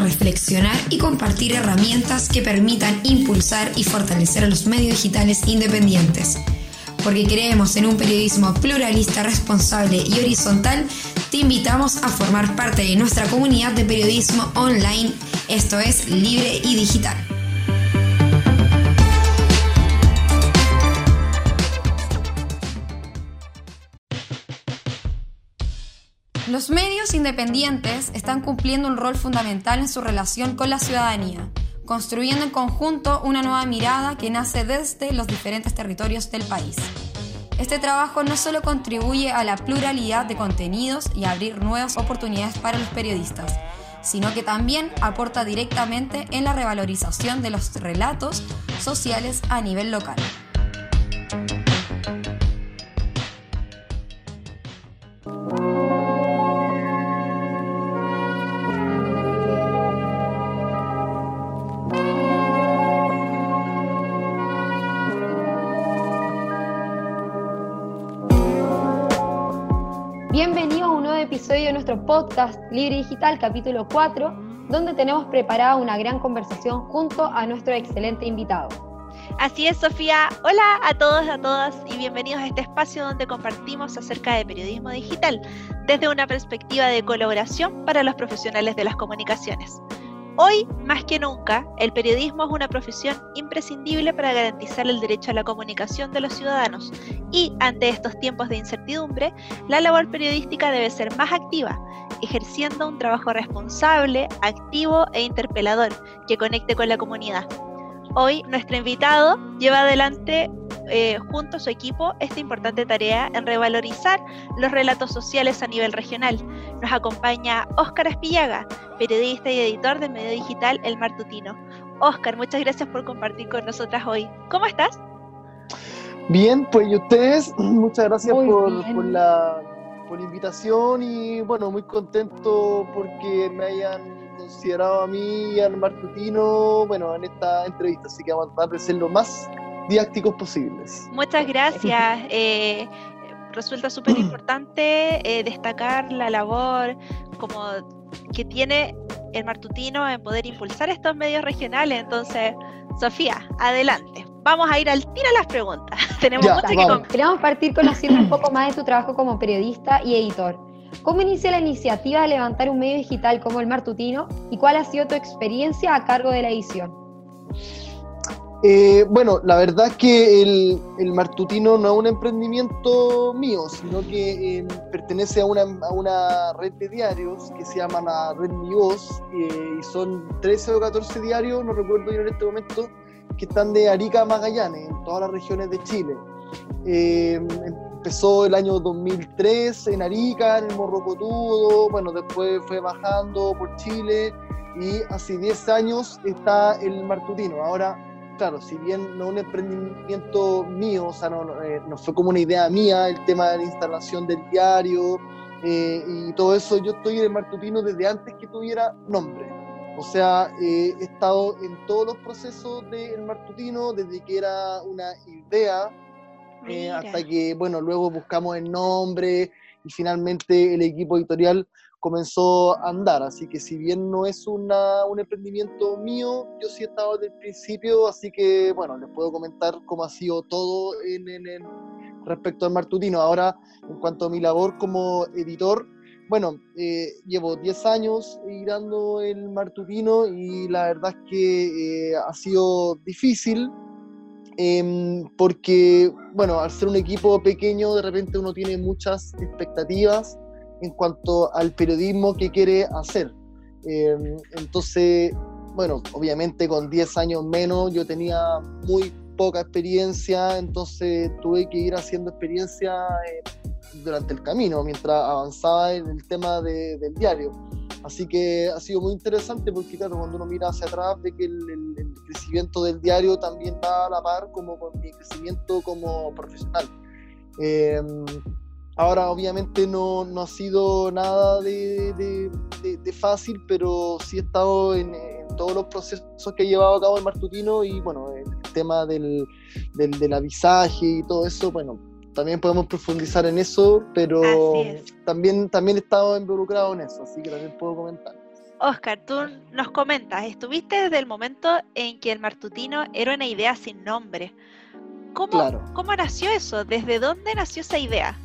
reflexionar y compartir herramientas que permitan impulsar y fortalecer a los medios digitales independientes. Porque creemos en un periodismo pluralista, responsable y horizontal, te invitamos a formar parte de nuestra comunidad de periodismo online, esto es Libre y Digital. Los medios independientes están cumpliendo un rol fundamental en su relación con la ciudadanía, construyendo en conjunto una nueva mirada que nace desde los diferentes territorios del país. Este trabajo no solo contribuye a la pluralidad de contenidos y abrir nuevas oportunidades para los periodistas, sino que también aporta directamente en la revalorización de los relatos sociales a nivel local. Podcast Libre Digital, capítulo 4, donde tenemos preparada una gran conversación junto a nuestro excelente invitado. Así es, Sofía. Hola a todos, a todas y bienvenidos a este espacio donde compartimos acerca de periodismo digital desde una perspectiva de colaboración para los profesionales de las comunicaciones. Hoy, más que nunca, el periodismo es una profesión imprescindible para garantizar el derecho a la comunicación de los ciudadanos y, ante estos tiempos de incertidumbre, la labor periodística debe ser más activa, ejerciendo un trabajo responsable, activo e interpelador que conecte con la comunidad. Hoy, nuestro invitado lleva adelante eh, junto a su equipo esta importante tarea en revalorizar los relatos sociales a nivel regional. Nos acompaña Óscar Aspillaga, periodista y editor del medio digital El Martutino. Óscar, muchas gracias por compartir con nosotras hoy. ¿Cómo estás? Bien, pues y ustedes, muchas gracias por, por, la, por la invitación y bueno, muy contento porque me hayan considerado a mí y al Martutino, bueno, en esta entrevista, así que vamos a tratar de ser lo más didácticos posibles. Muchas gracias. Eh, resulta súper importante eh, destacar la labor como que tiene el Martutino en poder impulsar estos medios regionales. Entonces, Sofía, adelante. Vamos a ir al tiro a las preguntas. Tenemos mucho que Queremos partir conociendo un poco más de tu trabajo como periodista y editor. ¿Cómo inicia la iniciativa de levantar un medio digital como el Martutino y cuál ha sido tu experiencia a cargo de la edición? Eh, bueno, la verdad es que el, Martutino no es un emprendimiento mío, sino que eh, pertenece a una, red de diarios que se llama la Red Mi Voz, eh, y son 13 o 14 diarios, no recuerdo yo en este momento, que están de Arica a Magallanes, en todas las regiones de Chile. empezó el año 2003 en Arica, en el Morrocotudo, bueno, después fue bajando por Chile, y hace 10 años está el Martutino. Ahora claro, si bien no un emprendimiento mío, o sea, no, eh, no, fue como una idea mía el tema de la instalación del diario eh, y todo eso, yo estoy en el Martutino desde antes que tuviera nombre. O sea, eh, he estado en todos los procesos del Martutino, desde que era una idea, hasta que, bueno, luego buscamos el nombre y finalmente el equipo editorial comenzó a andar. Así que si bien no es una, un emprendimiento mío, yo sí he estado desde el principio, así que bueno, les puedo comentar cómo ha sido todo en, en, respecto al Martutino. Ahora, en cuanto a mi labor como editor, bueno, eh, llevo 10 años editando el Martutino y la verdad es que eh, ha sido difícil. Em, porque, bueno, al ser un equipo pequeño, de repente uno tiene muchas expectativas en cuanto al periodismo que quiere hacer. Eh, entonces, bueno, obviamente con 10 años menos yo tenía muy poca experiencia, entonces tuve que ir haciendo experiencia eh, durante el camino, mientras avanzaba en el tema de, del diario. Así que ha sido muy interesante porque, claro, cuando uno mira hacia atrás, ve que el, el crecimiento del diario también va a la par como con mi crecimiento como profesional. Eh, Ahora obviamente no, no ha sido nada de, de, fácil, pero sí he estado en, todos los procesos que he llevado a cabo el Martutino y bueno, el tema del, del, del, avisaje y todo eso, bueno, también podemos profundizar en eso, pero también, también he estado involucrado en eso, así que también puedo comentar. Oscar, tú nos comentas, estuviste desde el momento en que el Martutino era una idea sin nombre. ¿Cómo, ¿cómo nació eso? ¿Desde dónde nació esa idea?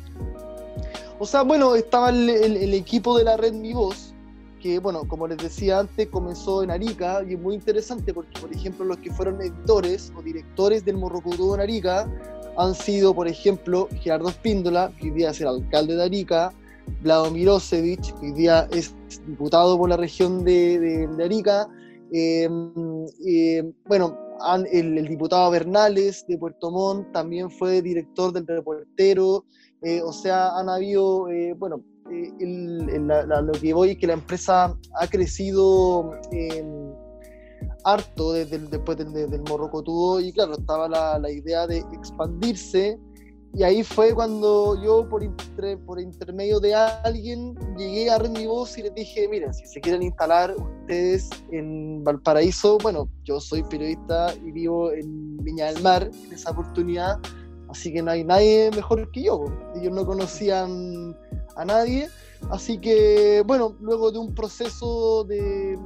O sea, bueno, estaba el, equipo de la red Mi Voz, que, bueno, como les decía antes, comenzó en Arica y es muy interesante porque, por ejemplo, los que fueron editores o directores del Morrocotudo en Arica han sido, por ejemplo, Gerardo Espíndola, que hoy día es el alcalde de Arica, Vlado Mirosevich, que hoy día es diputado por la región de, Arica, em, em, bueno, el, diputado Bernales de Puerto Montt también fue director del reportero, eh, o sea, han habido, eh, bueno, eh, lo que voy es que la empresa ha crecido em, harto desde, después del, del Morrocotudo y claro, estaba la, la idea de expandirse. Y ahí fue cuando yo, por, por intermedio de alguien, llegué a Mi Voz y les dije, miren, si se quieren instalar ustedes en Valparaíso, bueno, yo soy periodista y vivo en Viña del Mar en esa oportunidad, así que no hay nadie mejor que yo. Ellos no conocían a nadie, así que, bueno, luego de un proceso de,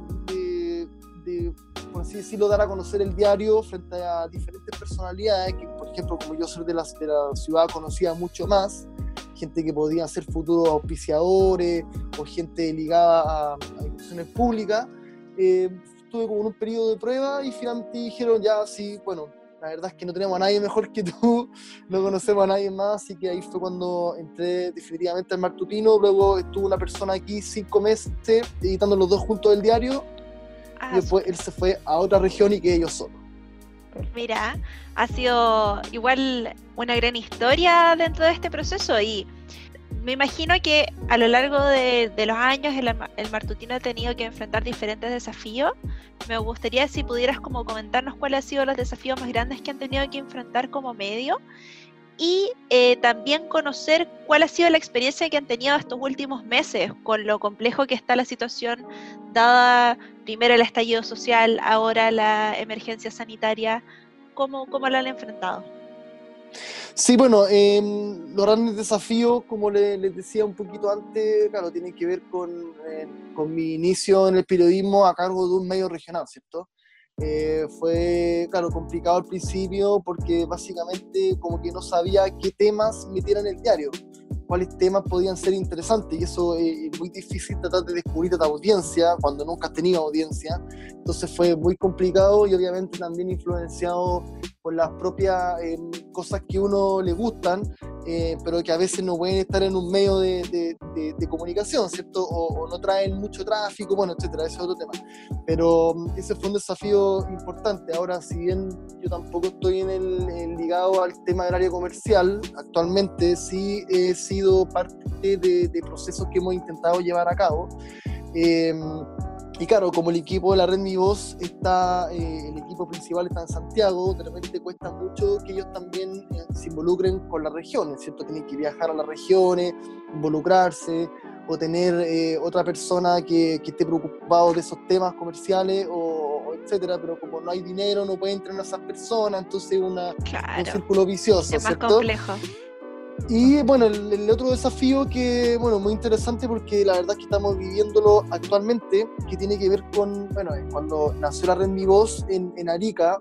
de por así decirlo, dar a conocer el diario frente a diferentes personalidades, que por ejemplo, como yo soy de la, de la ciudad, conocía mucho más, gente que podían ser futuros auspiciadores o gente ligada a, instituciones públicas. Eh, estuve como un periodo de prueba y finalmente dijeron ya, sí, bueno, la verdad es que no tenemos a nadie mejor que tú, no conocemos a nadie más, así que ahí fue cuando entré definitivamente al Martutino, luego estuvo una persona aquí cinco meses editando los dos juntos del diario y ah, después él se fue a otra región y quedé yo solo. Mira, ha sido igual una gran historia dentro de este proceso y me imagino que a lo largo de, los años el, el, Martutino ha tenido que enfrentar diferentes desafíos. Me gustaría si pudieras como comentarnos cuáles han sido los desafíos más grandes que han tenido que enfrentar como medio y eh, también conocer cuál ha sido la experiencia que han tenido estos últimos meses con lo complejo que está la situación, dada primero el estallido social, ahora la emergencia sanitaria, cómo, cómo la han enfrentado. Sí, bueno, em, los grandes desafíos, como les, decía un poquito antes, claro, tienen que ver con, eh, con mi inicio en el periodismo a cargo de un medio regional, ¿cierto? Eh, fue, claro, complicado al principio porque básicamente como que no sabía qué temas metieran en el diario, cuáles temas podían ser interesantes y eso es muy difícil tratar de descubrir a la audiencia cuando nunca has tenido audiencia. Entonces fue muy complicado y obviamente también influenciado por las propias eh, cosas que uno le gustan, eh, pero que a veces no pueden estar en un medio de, de, comunicación, ¿cierto? O, no traen mucho tráfico, bueno, etcétera, ese es otro tema. Pero mm, ese fue un desafío importante. Ahora, si bien yo tampoco estoy en el, ligado al tema del área comercial, actualmente sí he sido parte de, procesos que hemos intentado llevar a cabo. Eh, y claro, como el equipo de la red Mi Voz está, eh, el equipo principal está en Santiago, de repente cuesta mucho que ellos también eh, se involucren con las regiones, ¿cierto? Tienen que viajar a las regiones, involucrarse, o tener eh, otra persona que, que, esté preocupado de esos temas comerciales, o, etcétera, pero como no hay dinero, no pueden entrar a esas personas, entonces una, un círculo vicioso, es más complejo. Y bueno, el, otro desafío que, bueno, muy interesante porque la verdad es que estamos viviéndolo actualmente, que tiene que ver con, bueno, cuando nació la red Mi Voz en, en Arica,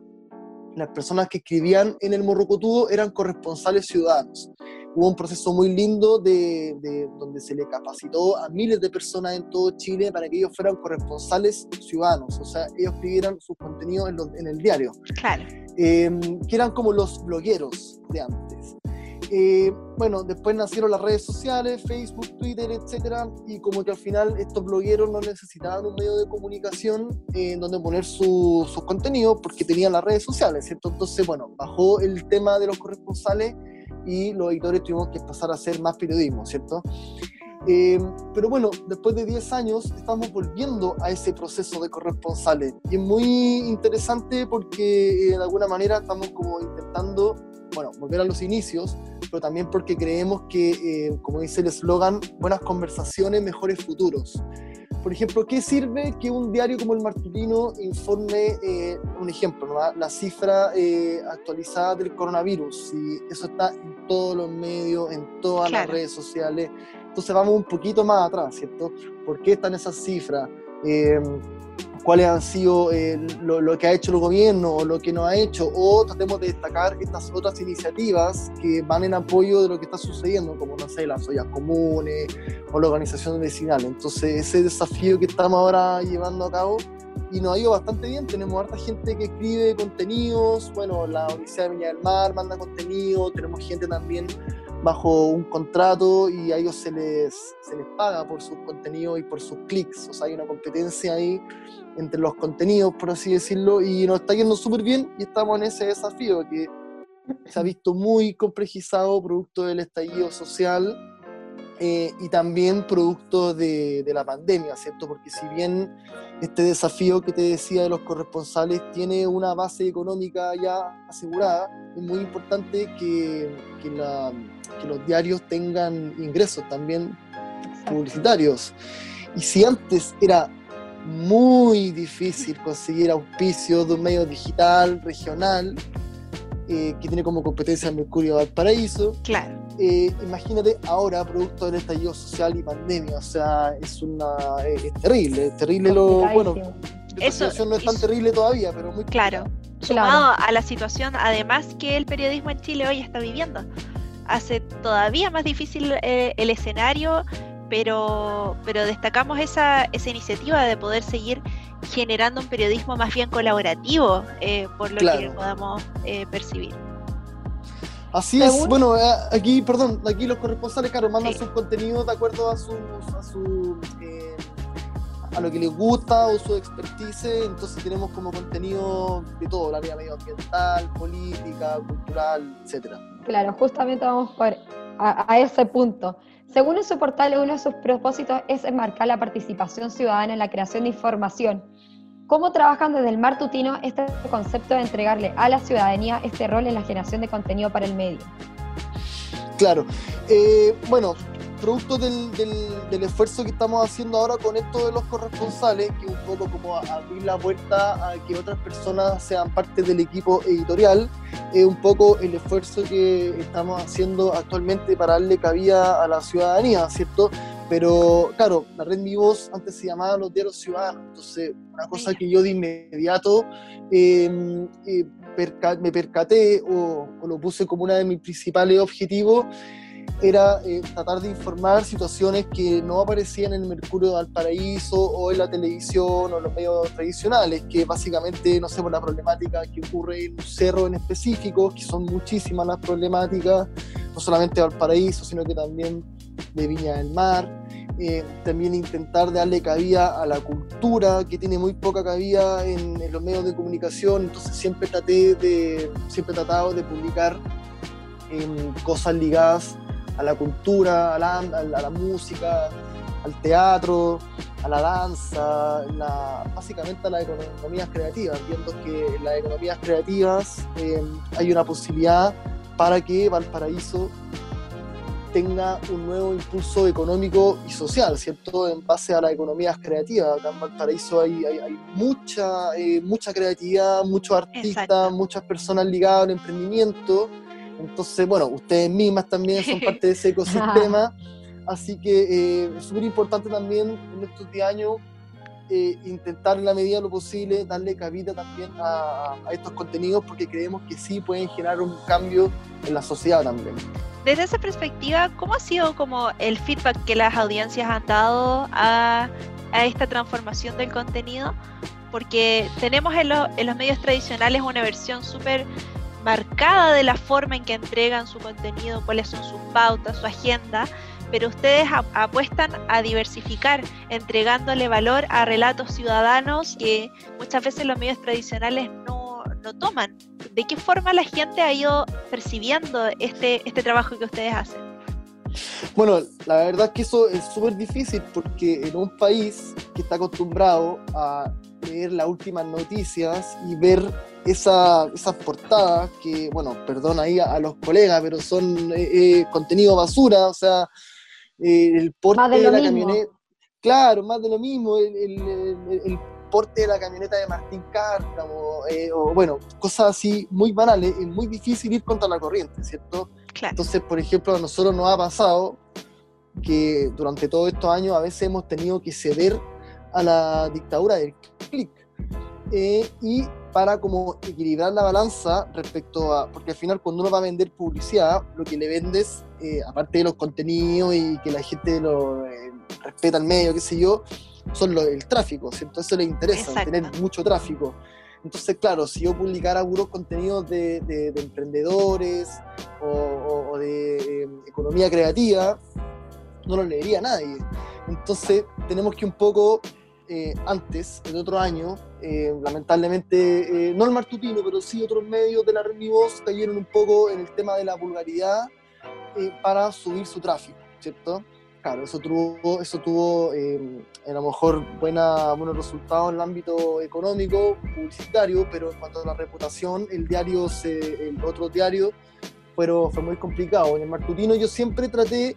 las personas que escribían en el Morrocotudo eran corresponsales ciudadanos. Hubo un proceso muy lindo de, de, donde se le capacitó a miles de personas en todo Chile para que ellos fueran corresponsales ciudadanos, o sea, ellos escribieran sus contenidos en, en el diario. Claro. Eh, que eran como los blogueros de antes. Eh, bueno, después nacieron las redes sociales, Facebook, Twitter, etcétera, y como que al final estos blogueros no necesitaban un medio de comunicación en donde poner sus contenidos porque tenían las redes sociales, ¿cierto? Entonces, bueno, bajó el tema de los corresponsales y los editores tuvimos que pasar a hacer más periodismo, ¿cierto? Eh, pero bueno, después de 10 años estamos volviendo a ese proceso de corresponsales y es muy interesante porque eh, de alguna manera estamos como intentando bueno, volver a los inicios, pero también porque creemos que, eh, como dice el eslogan, buenas conversaciones, mejores futuros. Por ejemplo, ¿qué sirve que un diario como el Martutino informe, eh, un ejemplo, la cifra eh, actualizada del coronavirus? Si eso está en todos los medios, en todas las redes sociales. Entonces vamos un poquito más atrás, ¿cierto? ¿Por qué están esas cifras? eh, cuáles han sido eh, lo, que ha hecho el gobierno o lo que no ha hecho, o tratemos de destacar estas otras iniciativas que van en apoyo de lo que está sucediendo, como, no sé, las ollas comunes o la organización vecinal. Entonces, ese desafío que estamos ahora llevando a cabo y nos ha ido bastante bien. Tenemos harta gente que escribe contenidos, bueno, la Universidad de Viña del Mar manda contenido, tenemos gente también bajo un contrato y a ellos se les, se les paga por sus contenidos y por sus clics. O sea, hay una competencia ahí entre los contenidos, por así decirlo, y nos está yendo súper bien y estamos en ese desafío que se ha visto muy complejizado producto del estallido social eh, y también producto de, de, la pandemia, ¿cierto? Porque si bien este desafío que te decía de los corresponsales tiene una base económica ya asegurada, es muy importante que, que, la, que los diarios tengan ingresos también publicitarios. Y si antes era muy difícil conseguir auspicios de un medio digital, regional, eh, que tiene como competencia Mercurio Valparaíso. Claro. Eh, imagínate ahora, producto del estallido social y pandemia, o sea, es una es, terrible, es terrible lo bueno. La situación no es tan terrible todavía, pero muy claro. Sumado a la situación, además que el periodismo en Chile hoy está viviendo, hace todavía más difícil eh, el escenario pero, pero destacamos esa, esa iniciativa de poder seguir generando un periodismo más bien colaborativo, eh, por lo que podamos eh, percibir. Así es, bueno, eh, aquí, perdón, aquí los corresponsales, claro, mandan sus contenidos de acuerdo a su, a su a lo que les gusta o su expertise, entonces tenemos como contenido de todo, la área medioambiental, política, cultural, etcétera. Claro, justamente vamos por a ese punto. Según su portal, uno de sus propósitos es enmarcar la participación ciudadana en la creación de información. ¿Cómo trabajan desde el Martutino este concepto de entregarle a la ciudadanía este rol en la generación de contenido para el medio? Claro. Eh, bueno, producto del, del, esfuerzo que estamos haciendo ahora con esto de los corresponsales, que un poco como abrir la puerta a que otras personas sean parte del equipo editorial, es un poco el esfuerzo que estamos haciendo actualmente para darle cabida a la ciudadanía, ¿cierto? Pero claro, la red Mi Voz antes se llamaba los diarios ciudadanos, entonces una cosa que yo de inmediato em, eh, me percaté o, o lo puse como una de mis principales objetivos era eh, tratar de informar situaciones que no aparecían en el Mercurio de Valparaíso o en la televisión o los medios tradicionales, que básicamente, no sé, por la problemática que ocurre en un cerro en específico, que son muchísimas las problemáticas, no solamente de Valparaíso, sino que también de Viña del Mar. Eh, también intentar darle cabida a la cultura, que tiene muy poca cabida en, en los medios de comunicación, entonces siempre traté de, siempre he tratado de publicar en cosas ligadas a la cultura, a la, a la, música, al teatro, a la danza, la, básicamente a las economías creativas, viendo que en las economías creativas eh, hay una posibilidad para que Valparaíso tenga un nuevo impulso económico y social, ¿cierto? En base a las economías creativas. Acá en Valparaíso hay, hay, mucha, eh, mucha creatividad, muchos artistas, muchas personas ligadas al emprendimiento entonces, bueno, ustedes mismas también son parte de ese ecosistema, así que eh, es súper importante también en estos 10 años eh, intentar en la medida de lo posible darle cabida también a, estos contenidos porque creemos que sí pueden generar un cambio en la sociedad también. Desde esa perspectiva, ¿cómo ha sido como el feedback que las audiencias han dado a, a esta transformación del contenido? Porque tenemos en, en los medios tradicionales una versión súper marcada de la forma en que entregan su contenido, cuáles son sus pautas, su agenda, pero ustedes apuestan a diversificar, entregándole valor a relatos ciudadanos que muchas veces los medios tradicionales no, no toman. ¿De qué forma la gente ha ido percibiendo este, este trabajo que ustedes hacen? Bueno, la verdad es que eso es súper difícil porque en un país que está acostumbrado a leer las últimas noticias y ver esa, esas portadas que, bueno, perdón ahí a, los colegas, pero son eh, eh, contenido basura, o sea, eh, el porte de, la camioneta. Claro, más de lo mismo, el, porte de la camioneta de Martín Cárcamo, o bueno, cosas así muy banales, es muy difícil ir contra la corriente, ¿cierto? Entonces, por ejemplo, a nosotros nos ha pasado que durante todos estos años a veces hemos tenido que ceder a la dictadura del clic. Eh, y para como equilibrar la balanza respecto a, porque al final cuando uno va a vender publicidad, lo que le vendes, eh, aparte de los contenidos y que la gente lo eh, respeta el medio, qué sé yo, son el tráfico, ¿cierto? Eso le interesa, tener mucho tráfico. Entonces, claro, si yo publicara puros contenidos de, de, emprendedores o, de economía creativa, no lo leería nadie. Entonces, tenemos que un poco eh, antes, el otro año, eh, lamentablemente, eh, no el Martutino, pero sí otros medios de la Red Mi Voz cayeron un poco en el tema de la vulgaridad para subir su tráfico, ¿cierto? Claro, eso tuvo, eso tuvo a lo mejor buena, buenos resultados en el ámbito económico, publicitario, pero en cuanto a la reputación, el diario, se, el otro diario, pero fue muy complicado. En el Martutino yo siempre traté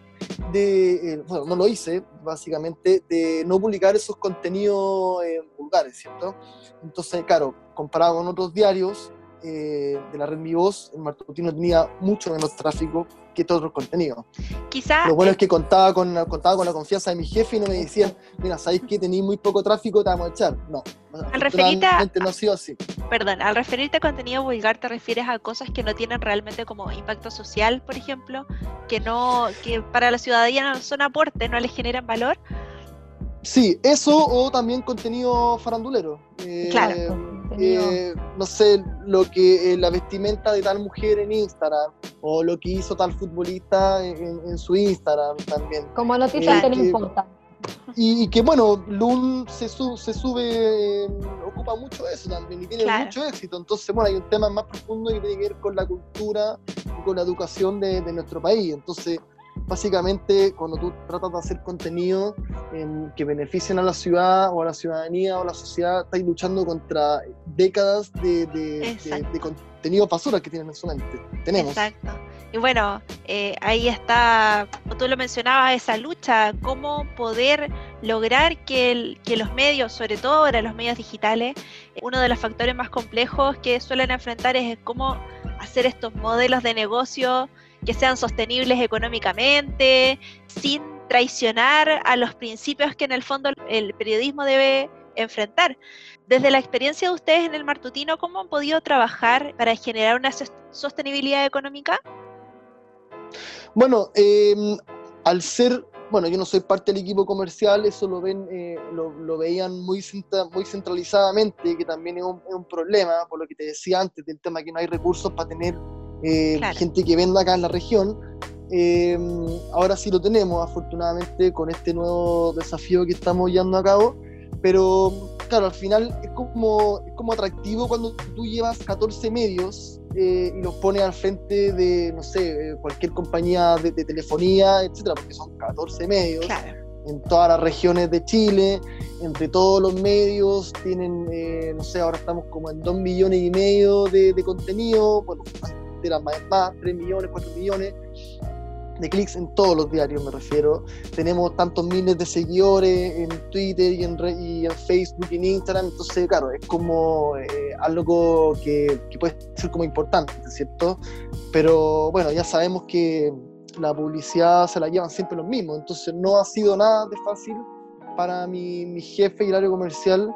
de, eh, bueno, no lo hice, básicamente, de no publicar esos contenidos eh, vulgares, ¿cierto? Entonces, claro, comparado con otros diarios eh, de la red Mi Voz, el Martutino tenía mucho menos tráfico que todos los contenidos. Quizá, Lo bueno es que contaba con, contaba con la confianza de mi jefe y no me decían, mira, sabéis que tenéis muy poco tráfico, te vamos a echar. No, al referirte no ha sido así. Perdón, al referirte a contenido vulgar, ¿te refieres a cosas que no tienen realmente como impacto social, por ejemplo? Que no, que para la ciudadanía no son aporte, no les generan valor. Sí, eso o también contenido farandulero. Eh, claro. Eh, no sé, lo que eh, la vestimenta de tal mujer en Instagram o lo que hizo tal futbolista en, su Instagram también. Como noticias que no importa. Y, que bueno, Lun se, se sube, ocupa mucho eso también y tiene mucho éxito. Entonces, bueno, hay un tema más profundo que tiene que ver con la cultura y con la educación de, de nuestro país. Entonces, básicamente cuando tú tratas de hacer contenido que beneficien a la ciudad o a la ciudadanía o a la sociedad, estás luchando contra décadas de, de, contenido basura que tienen. Tenemos. Exacto. Y bueno, eh, ahí está, tú lo mencionabas, esa lucha, cómo poder lograr que, que los medios, sobre todo ahora los medios digitales, uno de los factores más complejos que suelen enfrentar es cómo hacer estos modelos de negocio que sean sostenibles económicamente, sin traicionar a los principios que en el fondo el periodismo debe enfrentar. Desde la experiencia de ustedes en el Martutino, ¿cómo han podido trabajar para generar una sostenibilidad económica? Bueno, em, al ser, bueno, yo no soy parte del equipo comercial, eso lo ven, eh, lo, veían muy, muy centralizadamente, que también es un, es un, problema, por lo que te decía antes, del tema que no hay recursos para tener eh, gente que venda acá en la región. Eh, ahora sí lo tenemos, afortunadamente, con este nuevo desafío que estamos llevando a cabo. Pero, claro, al final es como, es como atractivo cuando tú llevas 14 medios eh, y los pones al frente de, no sé, cualquier compañía de, telefonía, etcétera, porque son 14 medios. En todas las regiones de Chile, entre todos los medios, tienen, no sé, ahora estamos como en 2 millones y medio de, de contenido, bueno, eran más, más 3 millones, 4 millones de clics en todos los diarios, me refiero. Tenemos tantos miles de seguidores en Twitter y en, y en Facebook y en Instagram, entonces, claro, es como eh, algo que, que, puede ser como importante, ¿cierto? Pero bueno, ya sabemos que la publicidad se la llevan siempre los mismos, entonces no ha sido nada de fácil para mi, mi jefe y el área comercial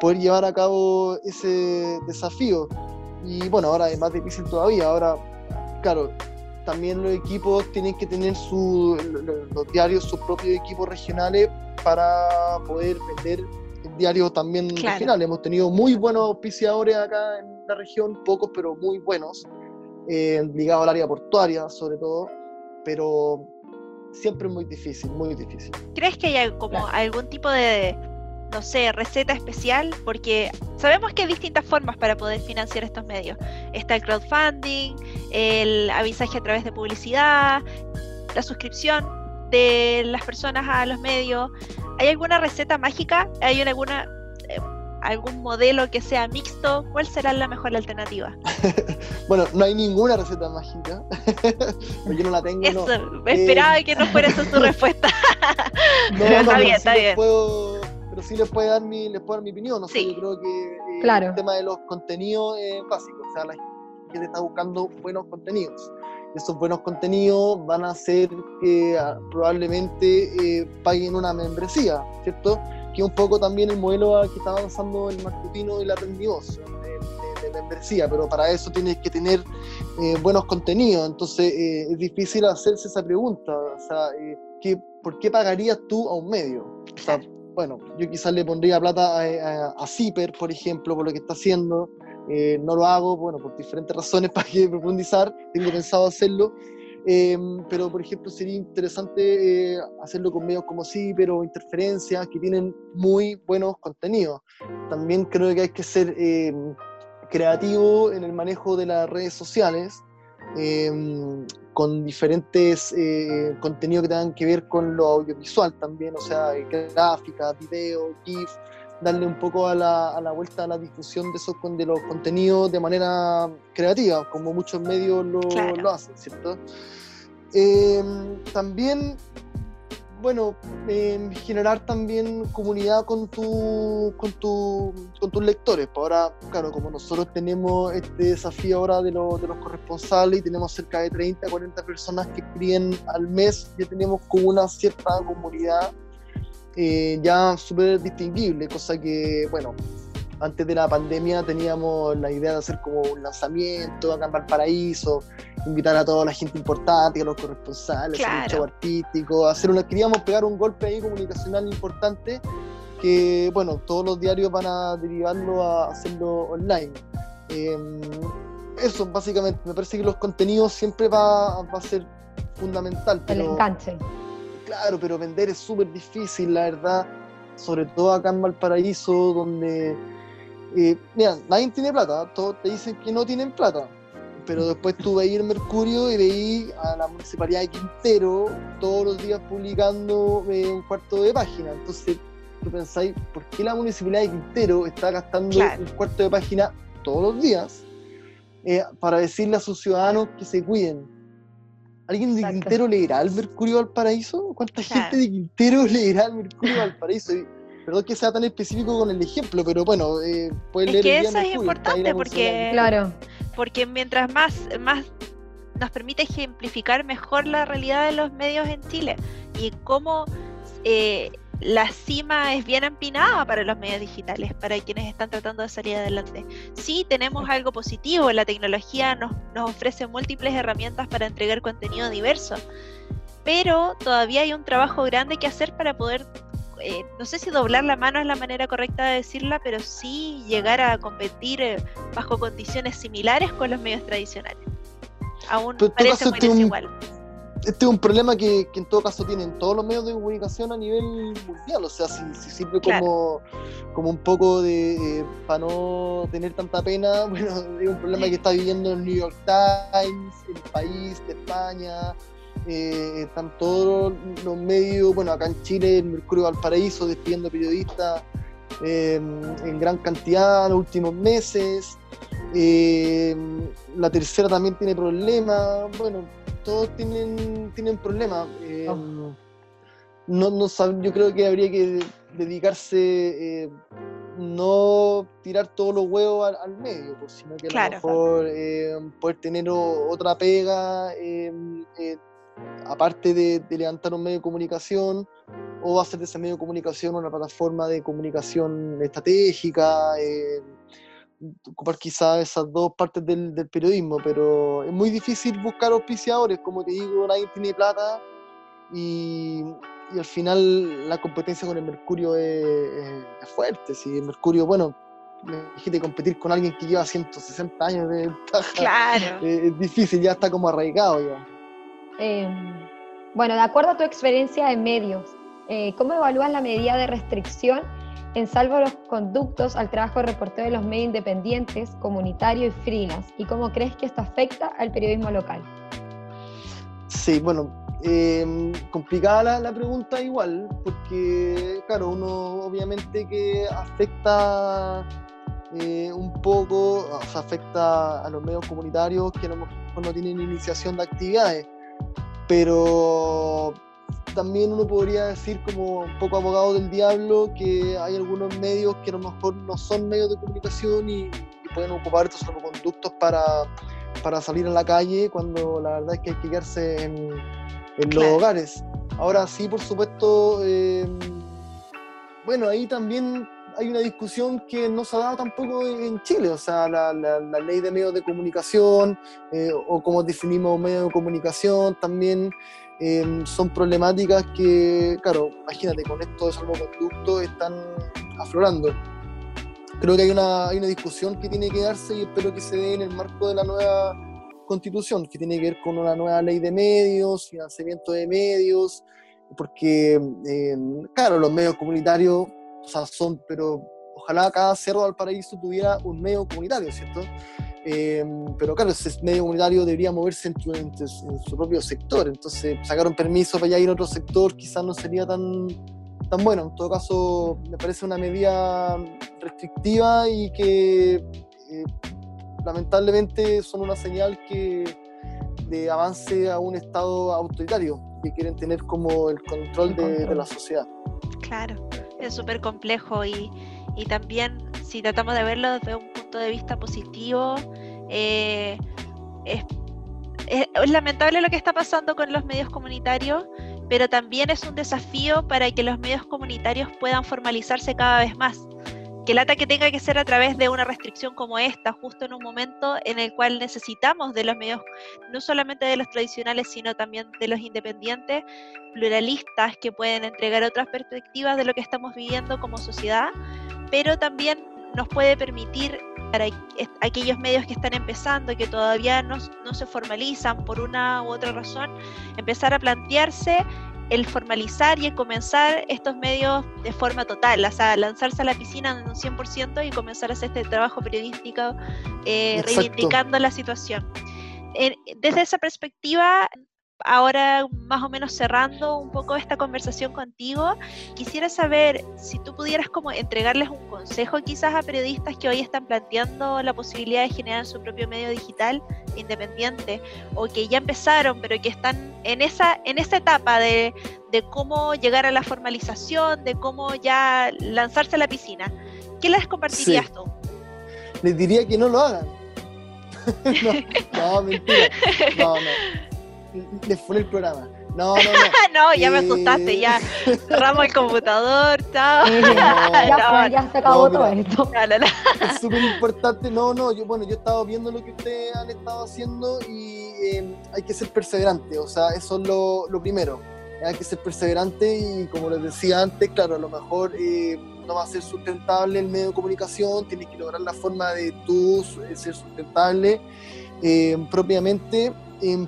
poder llevar a cabo ese desafío. Y bueno, ahora es más difícil todavía. Ahora, claro, también los equipos tienen que tener su, los diarios, sus propios equipos regionales para poder vender diarios también regionales. Hemos tenido muy buenos auspiciadores acá en la región, pocos pero muy buenos, eh, ligados al área portuaria sobre todo, pero siempre muy difícil, muy difícil. ¿Crees que hay como algún tipo de no sé, receta especial, porque sabemos que hay distintas formas para poder financiar estos medios. Está el crowdfunding, el avisaje a través de publicidad, la suscripción de las personas a los medios. ¿Hay alguna receta mágica? ¿Hay alguna eh, algún modelo que sea mixto? ¿Cuál será la mejor alternativa? bueno, no hay ninguna receta mágica. Yo no la tengo. Eso, esperaba eh, que no fuera esa tu respuesta. no, está bien, está bien sí les puede dar mi, les puedo dar mi opinión. No sé, yo creo que eh, el tema de los contenidos es básico. O sea, la gente está buscando buenos contenidos. Esos buenos contenidos van a hacer que ah, probablemente eh, paguen una membresía, ¿cierto? que un poco también el modelo que está avanzando el marketing y la rendivoz de, membresía, pero para eso tienes que tener eh, buenos contenidos, entonces eh, es difícil hacerse esa pregunta, o sea, ¿qué, ¿por qué pagarías tú a un medio? O sea, bueno, yo quizás le pondría plata a, a, Zipper, por ejemplo, por lo que está haciendo, no lo hago, bueno, por diferentes razones para que profundizar, tengo pensado hacerlo, Em, pero, por ejemplo, sería interesante eh, hacerlo con medios como sí, pero interferencias que tienen muy buenos contenidos. También creo que hay que ser em, creativo en el manejo de las redes sociales, em, con diferentes eh, contenidos que tengan que ver con lo audiovisual también, o sea, gráfica, video, GIF, darle un poco a la, a la, vuelta a la difusión de, esos, de los contenidos de manera creativa, como muchos medios lo, lo hacen, ¿cierto? Eh, también, bueno, eh, generar también comunidad con, tu, con, tu, con tus lectores. Pues ahora, claro, como nosotros tenemos este desafío ahora de, de los corresponsales y tenemos cerca de 30, 40 personas que escriben al mes, ya tenemos como una cierta comunidad eh, ya súper distinguible, cosa que, bueno, antes de la pandemia teníamos la idea de hacer como un lanzamiento acá en Valparaíso, invitar a toda la gente importante, a los corresponsales, hacer un show artístico, hacer una, queríamos pegar un golpe ahí comunicacional importante que, bueno, todos los diarios van a derivarlo a hacerlo online. Em, eso, básicamente, me parece que los contenidos siempre va, va a ser fundamental. Pero, El enganche claro, pero vender es súper difícil, la verdad, sobre todo acá en Valparaíso, donde, eh, mira, nadie tiene plata, todos te dicen que no tienen plata, pero después tú veis el Mercurio y veis a la Municipalidad de Quintero todos los días publicando eh, un cuarto de página, entonces tú pensáis, ¿por qué la Municipalidad de Quintero está gastando un cuarto de página todos los días eh, para decirle a sus ciudadanos que se cuiden? ¿Alguien de Quintero leerá el Mercurio al Paraíso? ¿Cuánta gente de Quintero leerá el Mercurio al Paraíso? Perdón que sea tan específico con el ejemplo, pero bueno, eh, pueden leer que eso es importante porque, claro. porque mientras más, más nos permite ejemplificar mejor la realidad de los medios en Chile y cómo eh, la cima es bien empinada para los medios digitales, para quienes están tratando de salir adelante. Sí, tenemos algo positivo, la tecnología nos, ofrece múltiples herramientas para entregar contenido diverso, pero todavía hay un trabajo grande que hacer para poder, eh, no sé si doblar la mano es la manera correcta de decirla, pero sí llegar a competir eh, bajo condiciones similares con los medios tradicionales. Aún parece muy desigual. Este es un problema que, en todo caso tienen todos los medios de comunicación a nivel mundial, o sea, si, sirve como, como un poco de, eh, para no tener tanta pena, bueno, es un problema que está viviendo el New York Times, el país de España, eh, están todos los medios, bueno, acá en Chile, el Mercurio Valparaíso despidiendo periodistas eh, en gran cantidad en los últimos meses, la tercera también tiene problemas, bueno, todos tienen, tienen problemas. Eh, oh. no, no yo creo que habría que dedicarse, eh, no tirar todos los huevos al, medio, pues, sino que a lo mejor eh, poder tener otra pega, aparte de, levantar un medio de comunicación, o hacer de ese medio de comunicación una plataforma de comunicación estratégica ocupar quizás esas dos partes del, periodismo, pero es muy difícil buscar auspiciadores, como te digo, nadie tiene plata y, al final la competencia con el Mercurio es, fuerte. Si el Mercurio, bueno, de competir con alguien que lleva 160 años de claro. es, difícil, ya está como arraigado ya. Em, bueno, de acuerdo a tu experiencia en medios, eh, ¿cómo evalúas la medida de restricción en salvo los conductos al trabajo de reportero de los medios independientes, comunitario y freelance? ¿Y cómo crees que esto afecta al periodismo local? Sí, bueno, em, complicada la, pregunta igual, porque claro, uno obviamente que afecta eh, un poco, o sea, afecta a los medios comunitarios que no, no tienen iniciación de actividades, pero también uno podría decir como un poco abogado del diablo que hay algunos medios que a lo mejor no son medios de comunicación y, pueden ocupar estos conductos para, para salir a la calle cuando la verdad es que hay que quedarse en, los hogares. Ahora sí, por supuesto, em, bueno, ahí también hay una discusión que no se ha dado tampoco en Chile, o sea, la, ley de medios de comunicación eh, o cómo definimos medios de comunicación también em, son problemáticas que, claro, imagínate, con estos salvoconductos están aflorando. Creo que hay una, hay una discusión que tiene que darse y espero que se dé en el marco de la nueva constitución, que tiene que ver con una nueva ley de medios, financiamiento de medios, porque, em, claro, los medios comunitarios o sea, son, pero ojalá cada cerro del paraíso tuviera un medio comunitario, ¿cierto? Em, pero claro, ese medio comunitario debería moverse en, su propio sector, entonces sacar un permiso para ir a otro sector quizás no sería tan, tan bueno. En todo caso, me parece una medida restrictiva y que eh, lamentablemente son una señal que de avance a un Estado autoritario que quieren tener como el control de, de la sociedad. Claro es súper complejo y, también si tratamos de verlo desde un punto de vista positivo, eh, es, lamentable lo que está pasando con los medios comunitarios, pero también es un desafío para que los medios comunitarios puedan formalizarse cada vez más que el ataque tenga que ser a través de una restricción como esta, justo en un momento en el cual necesitamos de los medios, no solamente de los tradicionales, sino también de los independientes, pluralistas, que pueden entregar otras perspectivas de lo que estamos viviendo como sociedad, pero también nos puede permitir para aquellos medios que están empezando, que todavía no, no se formalizan por una u otra razón, empezar a plantearse el formalizar y el comenzar estos medios de forma total, o sea, lanzarse a la piscina en un 100% y comenzar a hacer este trabajo periodístico eh, reivindicando la situación. desde esa perspectiva, ahora más o menos cerrando un poco esta conversación contigo, quisiera saber si tú pudieras como entregarles un consejo quizás a periodistas que hoy están planteando la posibilidad de generar su propio medio digital independiente o que ya empezaron pero que están en esa, en esa etapa de, cómo llegar a la formalización, de cómo ya lanzarse a la piscina. ¿Qué les compartirías tú? Les diría que no lo hagan. no, no, mentira. No, no les fue el programa. No, no, no. no, ya me asustaste, ya. Cerramos el computador, chao. ya, ya se acabó todo esto. es súper importante. No, no, yo, bueno, yo he estado viendo lo que ustedes han estado haciendo y em, hay que ser perseverante, o sea, eso es lo, lo, primero. Hay que ser perseverante y como les decía antes, claro, a lo mejor eh, no va a ser sustentable el medio de comunicación, tienes que lograr la forma de tú eh, ser sustentable eh, propiamente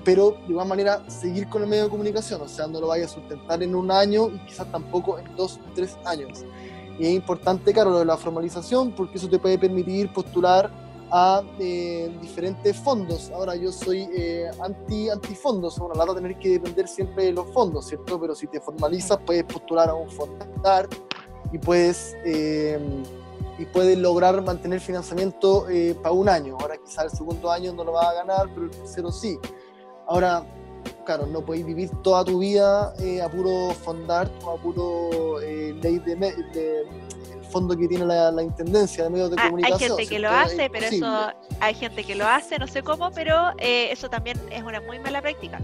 pero de igual manera seguir con el medio de comunicación, o sea, no lo vaya a sustentar en un año y quizás tampoco en dos o tres años. Y es importante, claro, lo de la formalización, porque eso te puede permitir postular a eh, diferentes fondos. Ahora yo soy eh, anti antifondos, bueno, la tener que depender siempre de los fondos, ¿cierto? Pero si te formalizas puedes postular a un fondo y puedes eh, y puede lograr mantener financiamiento eh, para un año. Ahora quizás el segundo año no lo va a ganar, pero el tercero sí. Ahora, claro, no podéis vivir toda tu vida eh, a puro fondar a puro eh, ley de, de, fondo que tiene la, Intendencia de Medios de Comunicación. Hay gente que lo hace, pero eso hay gente que lo hace, no sé cómo, pero eso también es una muy mala práctica.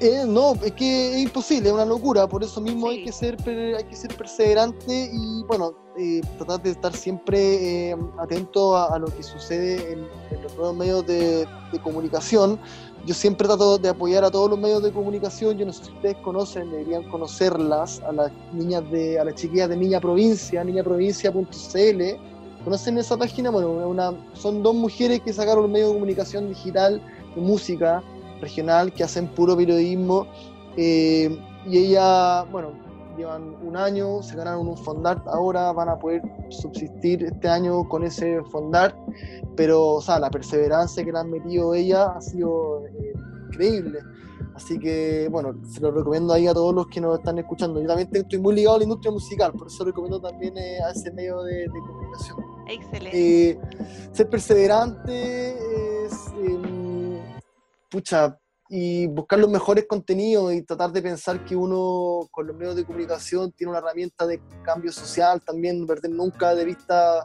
Eh, no, es que es imposible, es una locura, por eso mismo hay, que ser, hay que ser perseverante y bueno, eh, tratar de estar siempre eh, atento a, lo que sucede en, los nuevos medios de, comunicación. Yo siempre trato de apoyar a todos los medios de comunicación, yo no sé si ustedes conocen, deberían conocerlas, a las niñas de, a las chiquillas de Niña Provincia, niñaprovincia.cl. ¿Conocen esa página? Bueno, una, son dos mujeres que sacaron un medio de comunicación digital de música regional que hacen puro periodismo. Eh, y ella, bueno, llevan un año, se ganaron un fondart, ahora van a poder subsistir este año con ese fondart, pero o sea, la perseverancia que le han metido ella ha sido eh, increíble. Así que, bueno, se lo recomiendo ahí a todos los que nos están escuchando. Yo también estoy muy ligado a la industria musical, por eso recomiendo también eh, a ese medio de, comunicación. Excelente. ser perseverante es em, pucha, y buscar los mejores contenidos y tratar de pensar que uno con los medios de comunicación tiene una herramienta de cambio social, también perder nunca de vista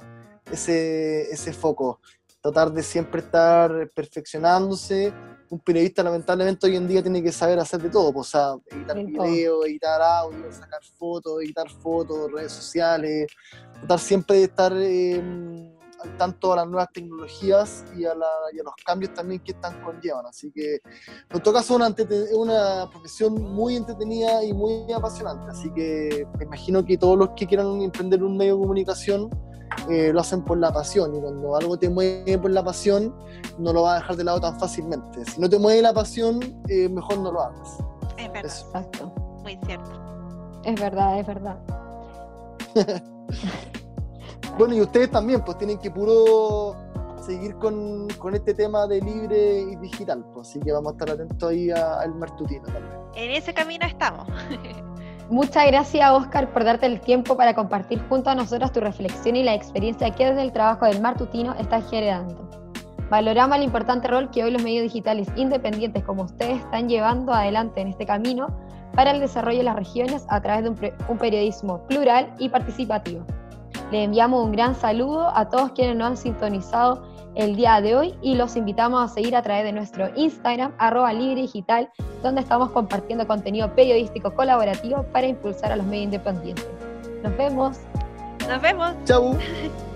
ese, ese foco. tratar de siempre estar perfeccionándose. Un periodista lamentablemente hoy en día tiene que saber hacer de todo, pues, o sea, editar video, editar audio, sacar fotos, editar fotos, redes sociales, tratar siempre de estar eh, tanto a las nuevas tecnologías y a, los cambios también que están conllevan. Así que en todo caso es una, profesión muy entretenida y muy apasionante. Así que me imagino que todos los que quieran emprender un medio de comunicación eh, lo hacen por la pasión y cuando algo te mueve por la pasión no lo vas a dejar de lado tan fácilmente. Si no te mueve la pasión, eh, mejor no lo hagas. Es verdad. Exacto. Muy cierto. Es verdad, es verdad. Bueno, y ustedes también, pues tienen que puro seguir con, este tema de libre y digital, pues, así que vamos a estar atentos ahí al Martutino también. En ese camino estamos. Muchas gracias, Oscar, por darte el tiempo para compartir junto a nosotros tu reflexión y la experiencia que desde el trabajo del Martutino estás generando. Valoramos el importante rol que hoy los medios digitales independientes como ustedes están llevando adelante en este camino para el desarrollo de las regiones a través de un periodismo plural y participativo. Le enviamos un gran saludo a todos quienes nos han sintonizado el día de hoy y los invitamos a seguir a través de nuestro Instagram, arroba libre digital, donde estamos compartiendo contenido periodístico colaborativo para impulsar a los medios independientes. Nos vemos. Nos vemos. Chau.